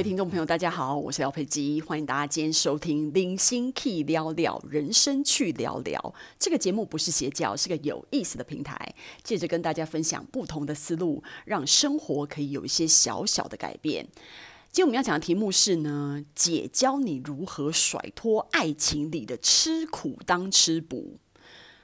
位听众朋友，大家好，我是廖佩基，欢迎大家今天收听《零星 Key 聊聊人生去聊聊》这个节目，不是邪教，是个有意思的平台，借着跟大家分享不同的思路，让生活可以有一些小小的改变。今天我们要讲的题目是呢，姐教你如何甩脱爱情里的吃苦当吃补。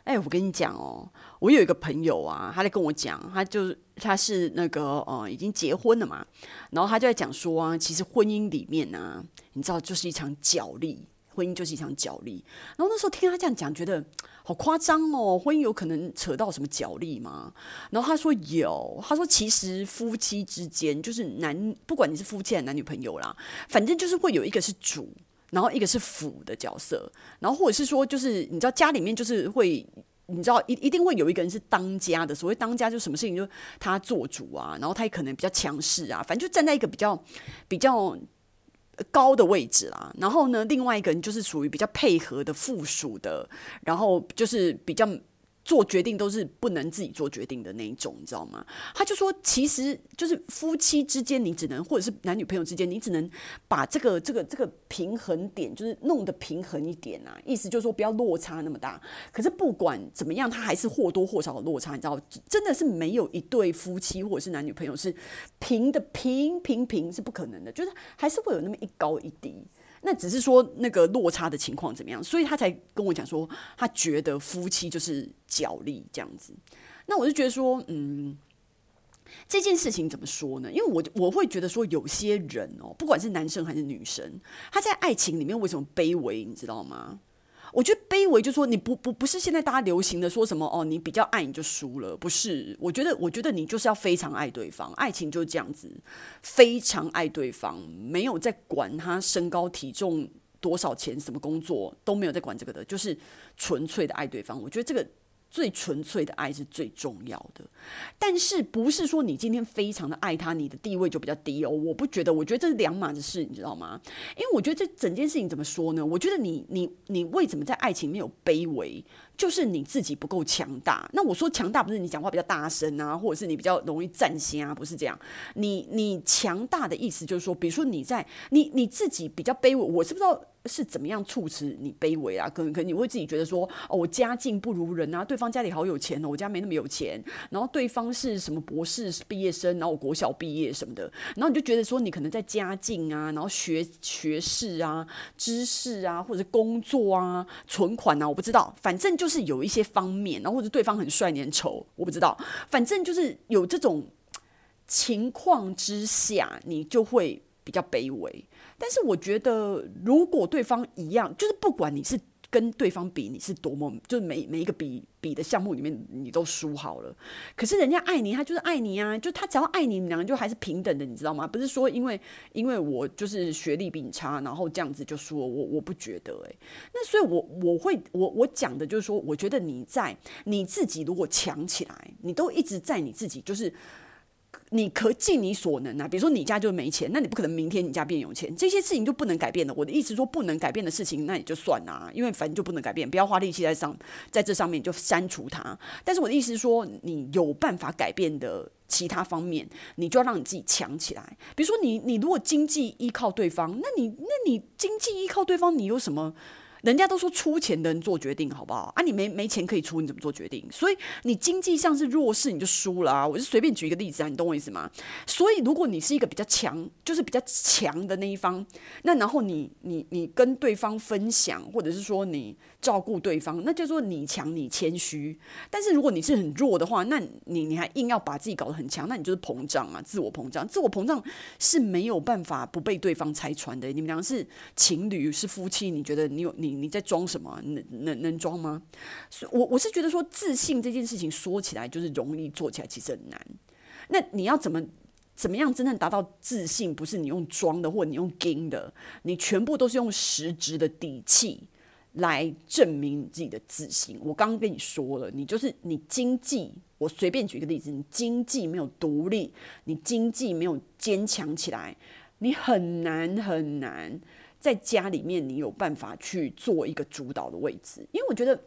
哎，我跟你讲哦，我有一个朋友啊，他在跟我讲，他就他是那个呃，已经结婚了嘛，然后他就在讲说啊，其实婚姻里面、啊，你知道，就是一场角力，婚姻就是一场角力。然后那时候听他这样讲，觉得好夸张哦，婚姻有可能扯到什么角力吗？然后他说有，他说其实夫妻之间，就是男，不管你是夫妻还是男女朋友啦，反正就是会有一个是主。然后一个是辅的角色，然后或者是说，就是你知道家里面就是会，你知道一一定会有一个人是当家的。所谓当家，就什么事情就他做主啊，然后他也可能比较强势啊，反正就站在一个比较比较高的位置啦。然后呢，另外一个人就是属于比较配合的附属的，然后就是比较。做决定都是不能自己做决定的那一种，你知道吗？他就说，其实就是夫妻之间，你只能或者是男女朋友之间，你只能把这个这个这个平衡点，就是弄得平衡一点啊。意思就是说，不要落差那么大。可是不管怎么样，他还是或多或少的落差，你知道，真的是没有一对夫妻或者是男女朋友是平的平平平是不可能的，就是还是会有那么一高一低。那只是说那个落差的情况怎么样，所以他才跟我讲说，他觉得夫妻就是角力这样子。那我就觉得说，嗯，这件事情怎么说呢？因为我我会觉得说，有些人哦，不管是男生还是女生，他在爱情里面为什么卑微，你知道吗？我觉得卑微，就是说你不不不是现在大家流行的说什么哦，你比较爱你就输了，不是？我觉得我觉得你就是要非常爱对方，爱情就是这样子，非常爱对方，没有在管他身高体重多少钱，什么工作都没有在管这个的，就是纯粹的爱对方。我觉得这个。最纯粹的爱是最重要的，但是不是说你今天非常的爱他，你的地位就比较低哦？我不觉得，我觉得这是两码子事，你知道吗？因为我觉得这整件事情怎么说呢？我觉得你你你为什么在爱情没有卑微？就是你自己不够强大。那我说强大不是你讲话比较大声啊，或者是你比较容易占先啊，不是这样。你你强大的意思就是说，比如说你在你你自己比较卑微，我是不知道。是怎么样促使你卑微啊？可能可你会自己觉得说，哦，我家境不如人啊，对方家里好有钱哦，我家没那么有钱。然后对方是什么博士毕业生，然后我国小毕业什么的，然后你就觉得说，你可能在家境啊，然后学学识啊、知识啊，或者是工作啊、存款啊，我不知道，反正就是有一些方面，然后或者对方很帅，你很丑，我不知道，反正就是有这种情况之下，你就会比较卑微。但是我觉得，如果对方一样，就是不管你是跟对方比，你是多么，就是每每一个比比的项目里面，你都输好了。可是人家爱你，他就是爱你啊，就他只要爱你，你们两个就还是平等的，你知道吗？不是说因为因为我就是学历比你差，然后这样子就输了。我我不觉得哎、欸。那所以，我我会我我讲的就是说，我觉得你在你自己如果强起来，你都一直在你自己就是。你可尽你所能啊，比如说你家就没钱，那你不可能明天你家变有钱，这些事情就不能改变的。我的意思说，不能改变的事情，那也就算啦，因为反正就不能改变，不要花力气在上，在这上面就删除它。但是我的意思是说，你有办法改变的其他方面，你就要让你自己强起来。比如说你，你如果经济依靠对方，那你那你经济依靠对方，你有什么？人家都说出钱的人做决定，好不好啊？你没没钱可以出，你怎么做决定？所以你经济上是弱势，你就输了啊！我就随便举一个例子啊，你懂我意思吗？所以如果你是一个比较强，就是比较强的那一方，那然后你你你跟对方分享，或者是说你照顾对方，那就说你强，你谦虚。但是如果你是很弱的话，那你你还硬要把自己搞得很强，那你就是膨胀啊，自我膨胀。自我膨胀是没有办法不被对方拆穿的。你们两个是情侣，是夫妻，你觉得你有你？你在装什么？能能能装吗？我我是觉得说，自信这件事情说起来就是容易，做起来其实很难。那你要怎么怎么样真正达到自信？不是你用装的，或者你用硬的，你全部都是用实质的底气来证明你自己的自信。我刚刚跟你说了，你就是你经济，我随便举一个例子，你经济没有独立，你经济没有坚强起来，你很难很难。在家里面，你有办法去做一个主导的位置，因为我觉得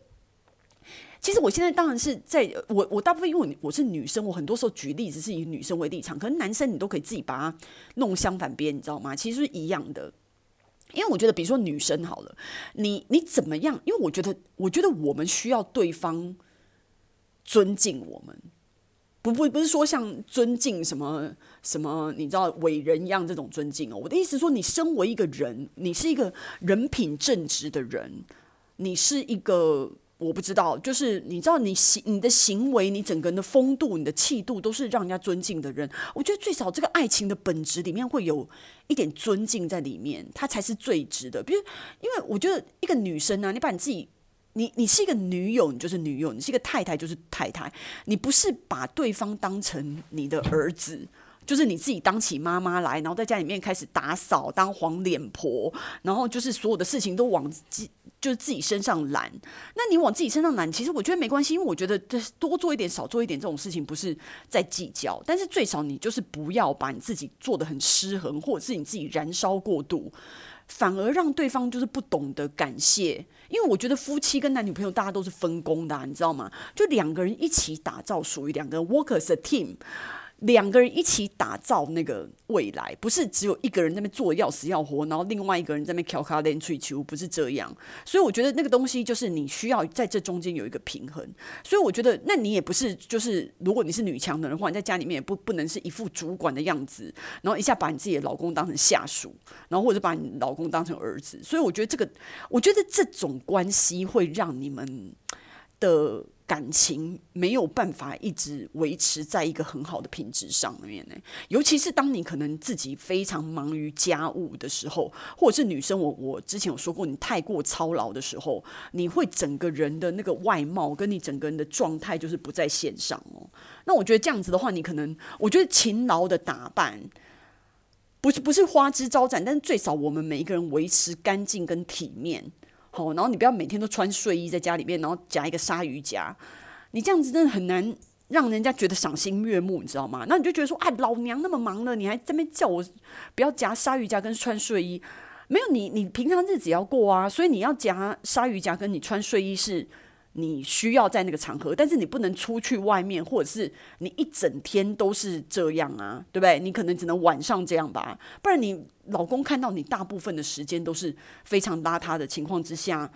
其实我现在当然是在我我大部分因为我是女生，我很多时候举例子是以女生为立场，可能男生你都可以自己把它弄相反边，你知道吗？其实是一样的。因为我觉得，比如说女生好了，你你怎么样？因为我觉得，我觉得我们需要对方尊敬我们，不不不是说像尊敬什么什么，你知道伟人一样这种尊敬哦。我的意思说，你身为一个人，你是一个人品正直的人，你是一个。我不知道，就是你知道，你行你的行为，你整个人的风度、你的气度，都是让人家尊敬的人。我觉得最少这个爱情的本质里面会有一点尊敬在里面，它才是最值的。比如，因为我觉得一个女生呢、你把你自己，你你是一个女友，你就是女友；你是一个太太，就是太太。你不是把对方当成你的儿子。就是你自己当起妈妈来，然后在家里面开始打扫，当黄脸婆，然后就是所有的事情都往自就是自己身上揽。那你往自己身上揽，其实我觉得没关系，因为我觉得多做一点、少做一点这种事情不是在计较，但是最少你就是不要把你自己做得很失衡，或者是你自己燃烧过度，反而让对方就是不懂得感谢。因为我觉得夫妻跟男女朋友大家都是分工的，你知道吗？就两个人一起打造属于两个 workers 的 team。两个人一起打造那个未来，不是只有一个人在那边做要死要活，然后另外一个人在那边敲卡练球，不是这样。所以我觉得那个东西就是你需要在这中间有一个平衡。所以我觉得，那你也不是就是，如果你是女强人的话，你在家里面也不不能是一副主管的样子，然后一下把你自己的老公当成下属，然后或者把你老公当成儿子。所以我觉得这个，我觉得这种关系会让你们的。感情没有办法一直维持在一个很好的品质上面呢，尤其是当你可能自己非常忙于家务的时候，或者是女生，我我之前有说过，你太过操劳的时候，你会整个人的那个外貌跟你整个人的状态就是不在线上哦。那我觉得这样子的话，你可能我觉得勤劳的打扮不是不是花枝招展，但是最少我们每一个人维持干净跟体面。然后你不要每天都穿睡衣在家里面，然后夹一个鲨鱼夹，你这样子真的很难让人家觉得赏心悦目，你知道吗？那你就觉得说，哎，老娘那么忙了，你还在那边叫我不要夹鲨鱼夹跟穿睡衣，没有你，你平常日子要过啊，所以你要夹鲨鱼夹跟你穿睡衣是。你需要在那个场合，但是你不能出去外面，或者是你一整天都是这样啊，对不对？你可能只能晚上这样吧，不然你老公看到你大部分的时间都是非常邋遢的情况之下。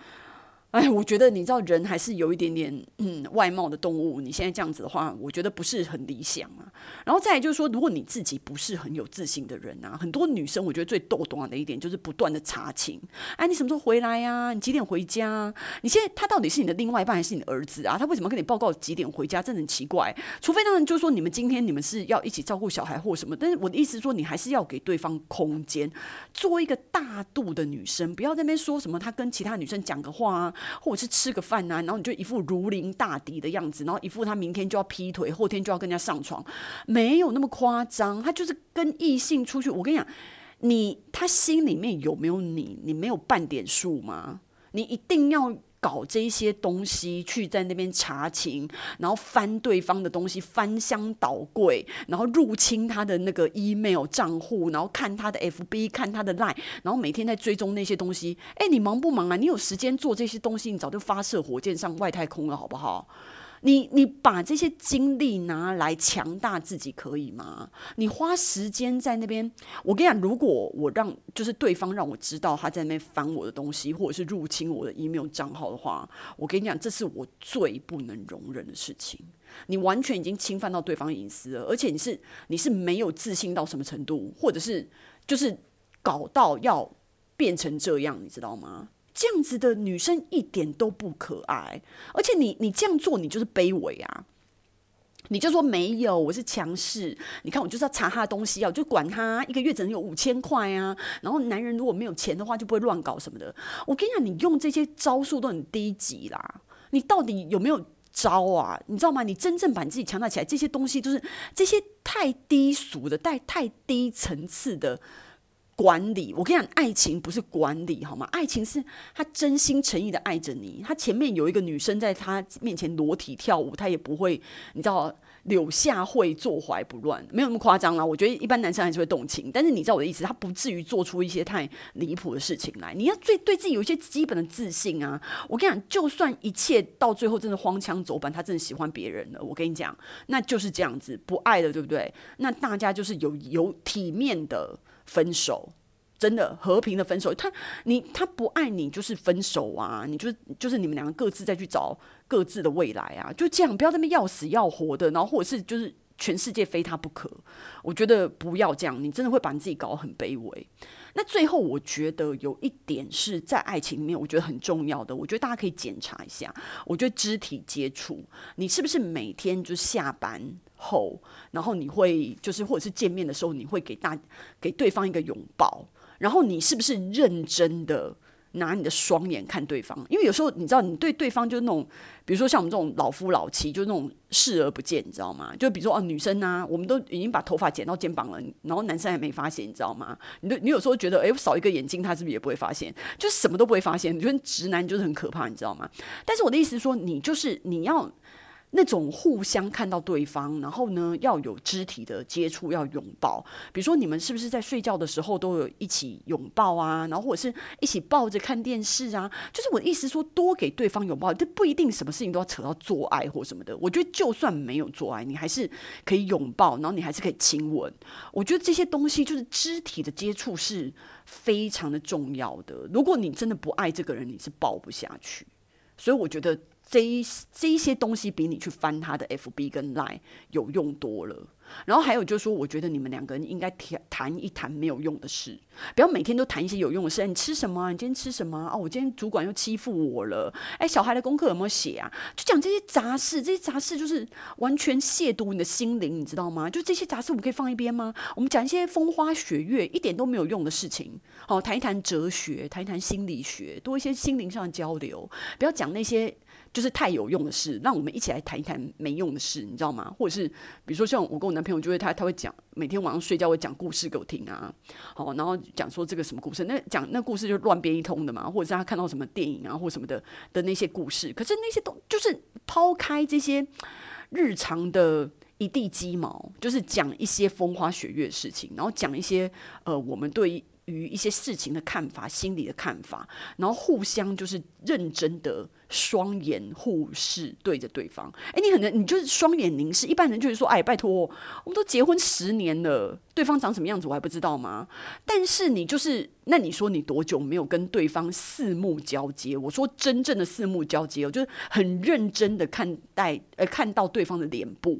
哎，我觉得你知道人还是有一点点嗯外貌的动物。你现在这样子的话，我觉得不是很理想啊。然后再来就是说，如果你自己不是很有自信的人啊，很多女生我觉得最逗懂的一点就是不断的查情。哎，你什么时候回来呀？你几点回家？你现在他到底是你的另外一半还是你的儿子啊？他为什么跟你报告几点回家？真的很奇怪。除非当然就是说你们今天你们是要一起照顾小孩或什么，但是我的意思说，你还是要给对方空间，做一个大度的女生，不要在那边说什么他跟其他女生讲个话啊。或者是吃个饭、啊，然后你就一副如临大敌的样子，然后一副他明天就要劈腿，后天就要跟人家上床，没有那么夸张。他就是跟异性出去，我跟你讲，你他心里面有没有你，你没有半点数吗？你一定要。搞这些东西去在那边查情，然后翻对方的东西，翻箱倒柜，然后入侵他的那个 email 账户，然后看他的 FB，看他的 line，然后每天在追踪那些东西。哎，你忙不忙啊？你有时间做这些东西，你早就发射火箭上外太空了，好不好？你你把这些精力拿来强大自己可以吗？你花时间在那边，我跟你讲，如果我让就是对方让我知道他在那边翻我的东西，或者是入侵我的 email 账号的话，我跟你讲，这是我最不能容忍的事情。你完全已经侵犯到对方隐私了，而且你是你是没有自信到什么程度，或者是就是搞到要变成这样，你知道吗？这样子的女生一点都不可爱，而且你你这样做，你就是卑微啊！你就说没有，我是强势。你看我就是要查他的东西啊，我就管他一个月只能有五千块啊。然后男人如果没有钱的话，就不会乱搞什么的。我跟你讲，你用这些招数都很低级啦。你到底有没有招啊？你知道吗？你真正把你自己强大起来，这些东西都是这些太低俗的、带太低层次的。管理，我跟你讲，爱情不是管理，好吗？爱情是他真心诚意的爱着你，他前面有一个女生在他面前裸体跳舞，他也不会，你知道，柳下惠坐怀不乱，没有那么夸张啦。我觉得一般男生还是会动情，但是你知道我的意思，他不至于做出一些太离谱的事情来。你要最对自己有一些基本的自信啊！我跟你讲，就算一切到最后真的荒腔走板，他真的喜欢别人了，我跟你讲，那就是这样子，不爱了，对不对？那大家就是有有体面的分手。真的和平的分手，他你他不爱你就是分手啊，你就是就是你们两个各自再去找各自的未来啊，就这样，不要在那要死要活的，然后或者是就是全世界非他不可，我觉得不要这样，你真的会把你自己搞得很卑微。那最后我觉得有一点是在爱情里面，我觉得很重要的，我觉得大家可以检查一下，我觉得肢体接触，你是不是每天就下班后，然后你会就是或者是见面的时候，你会给大给对方一个拥抱。然后你是不是认真的拿你的双眼看对方？因为有时候你知道，你对对方就是那种，比如说像我们这种老夫老妻，就是那种视而不见，你知道吗？就比如说哦，女生啊，我们都已经把头发剪到肩膀了，然后男生还没发现，你知道吗？你你有时候觉得，哎，我少一个眼睛，他是不是也不会发现？就是什么都不会发现。你觉得直男就是很可怕，你知道吗？但是我的意思是说，你就是你要。那种互相看到对方，然后呢，要有肢体的接触，要拥抱。比如说，你们是不是在睡觉的时候都有一起拥抱啊？然后或者是一起抱着看电视啊？就是我的意思说，多给对方拥抱，这不一定什么事情都要扯到做爱或什么的。我觉得就算没有做爱，你还是可以拥抱，然后你还是可以亲吻。我觉得这些东西就是肢体的接触是非常的重要的。如果你真的不爱这个人，你是抱不下去。所以我觉得。这一这一些东西比你去翻他的 FB 跟 Line 有用多了。然后还有就是说，我觉得你们两个人应该谈谈一谈没有用的事，不要每天都谈一些有用的事。你吃什么？你今天吃什么啊？哦，我今天主管又欺负我了。哎，小孩的功课有没有写啊？就讲这些杂事，这些杂事就是完全亵渎你的心灵，你知道吗？就这些杂事，我们可以放一边吗？我们讲一些风花雪月，一点都没有用的事情。好，谈一谈哲学，谈一谈心理学，多一些心灵上的交流。不要讲那些就是太有用的事，让我们一起来谈一谈没用的事，你知道吗？或者是比如说像我跟我男朋友，就会他他会讲每天晚上睡觉会讲故事给我听啊，好，然后讲说这个什么故事，那讲那故事就乱编一通的嘛，或者是他看到什么电影啊或什么的的那些故事，可是那些都就是抛开这些日常的一地鸡毛，就是讲一些风花雪月的事情，然后讲一些呃我们对于一些事情的看法、心理的看法，然后互相就是认真的。双眼互视对着对方，哎，你可能你就是双眼凝视。一般人就是说，哎，拜托，我们都结婚十年了，对方长什么样子我还不知道吗？但是你就是，那你说你多久没有跟对方四目交接？我说真正的四目交接，我就是很认真的看待，呃，看到对方的脸部。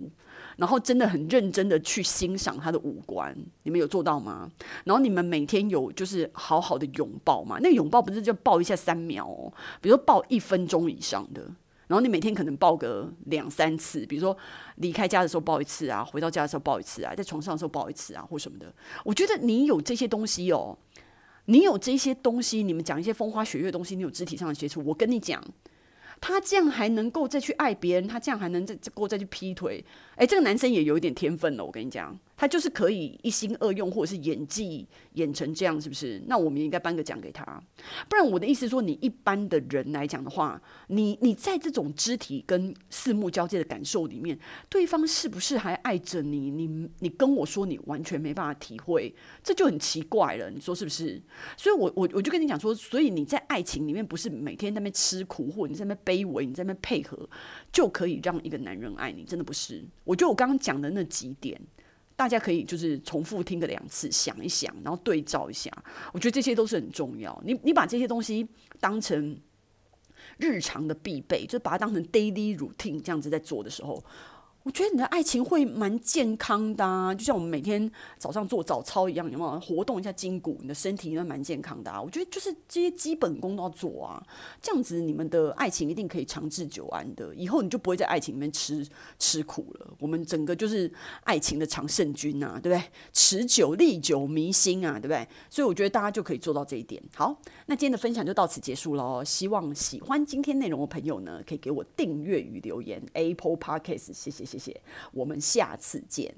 然后真的很认真的去欣赏他的五官，你们有做到吗？然后你们每天有就是好好的拥抱吗？那个拥抱不是就抱一下三秒哦，比如说抱一分钟以上的。然后你每天可能抱个两三次，比如说离开家的时候抱一次啊，回到家的时候抱一次啊，在床上的时候抱一次啊，或什么的。我觉得你有这些东西哦，你有这些东西，你们讲一些风花雪月的东西，你有肢体上的接触，我跟你讲。他这样还能够再去爱别人，他这样还能再够再去劈腿，哎，这个男生也有一点天分了，我跟你讲。他就是可以一心二用，或者是演技演成这样，是不是？那我们应该颁个奖给他。不然我的意思说，你一般的人来讲的话，你你在这种肢体跟四目交界的感受里面，对方是不是还爱着你？你你跟我说你完全没办法体会，这就很奇怪了。你说是不是？所以我我我就跟你讲说，所以你在爱情里面不是每天在那边吃苦，或者你在那边卑微，你在那边配合，就可以让一个男人爱你，真的不是。我觉得我刚刚讲的那几点。大家可以就是重复听个两次，想一想，然后对照一下。我觉得这些都是很重要。你你把这些东西当成日常的必备，就把它当成 daily routine 这样子在做的时候。我觉得你的爱情会蛮健康的啊，就像我们每天早上做早操一样，有没有活动一下筋骨？你的身体应该蛮健康的啊。我觉得就是这些基本功都要做啊，这样子你们的爱情一定可以长治久安的。以后你就不会在爱情里面吃吃苦了。我们整个就是爱情的常胜军啊，对不对？持久、历久弥新啊，对不对？所以我觉得大家就可以做到这一点。好，那今天的分享就到此结束喽。希望喜欢今天内容的朋友呢，可以给我订阅与留言。Apple Podcast，谢谢。谢谢，我们下次见。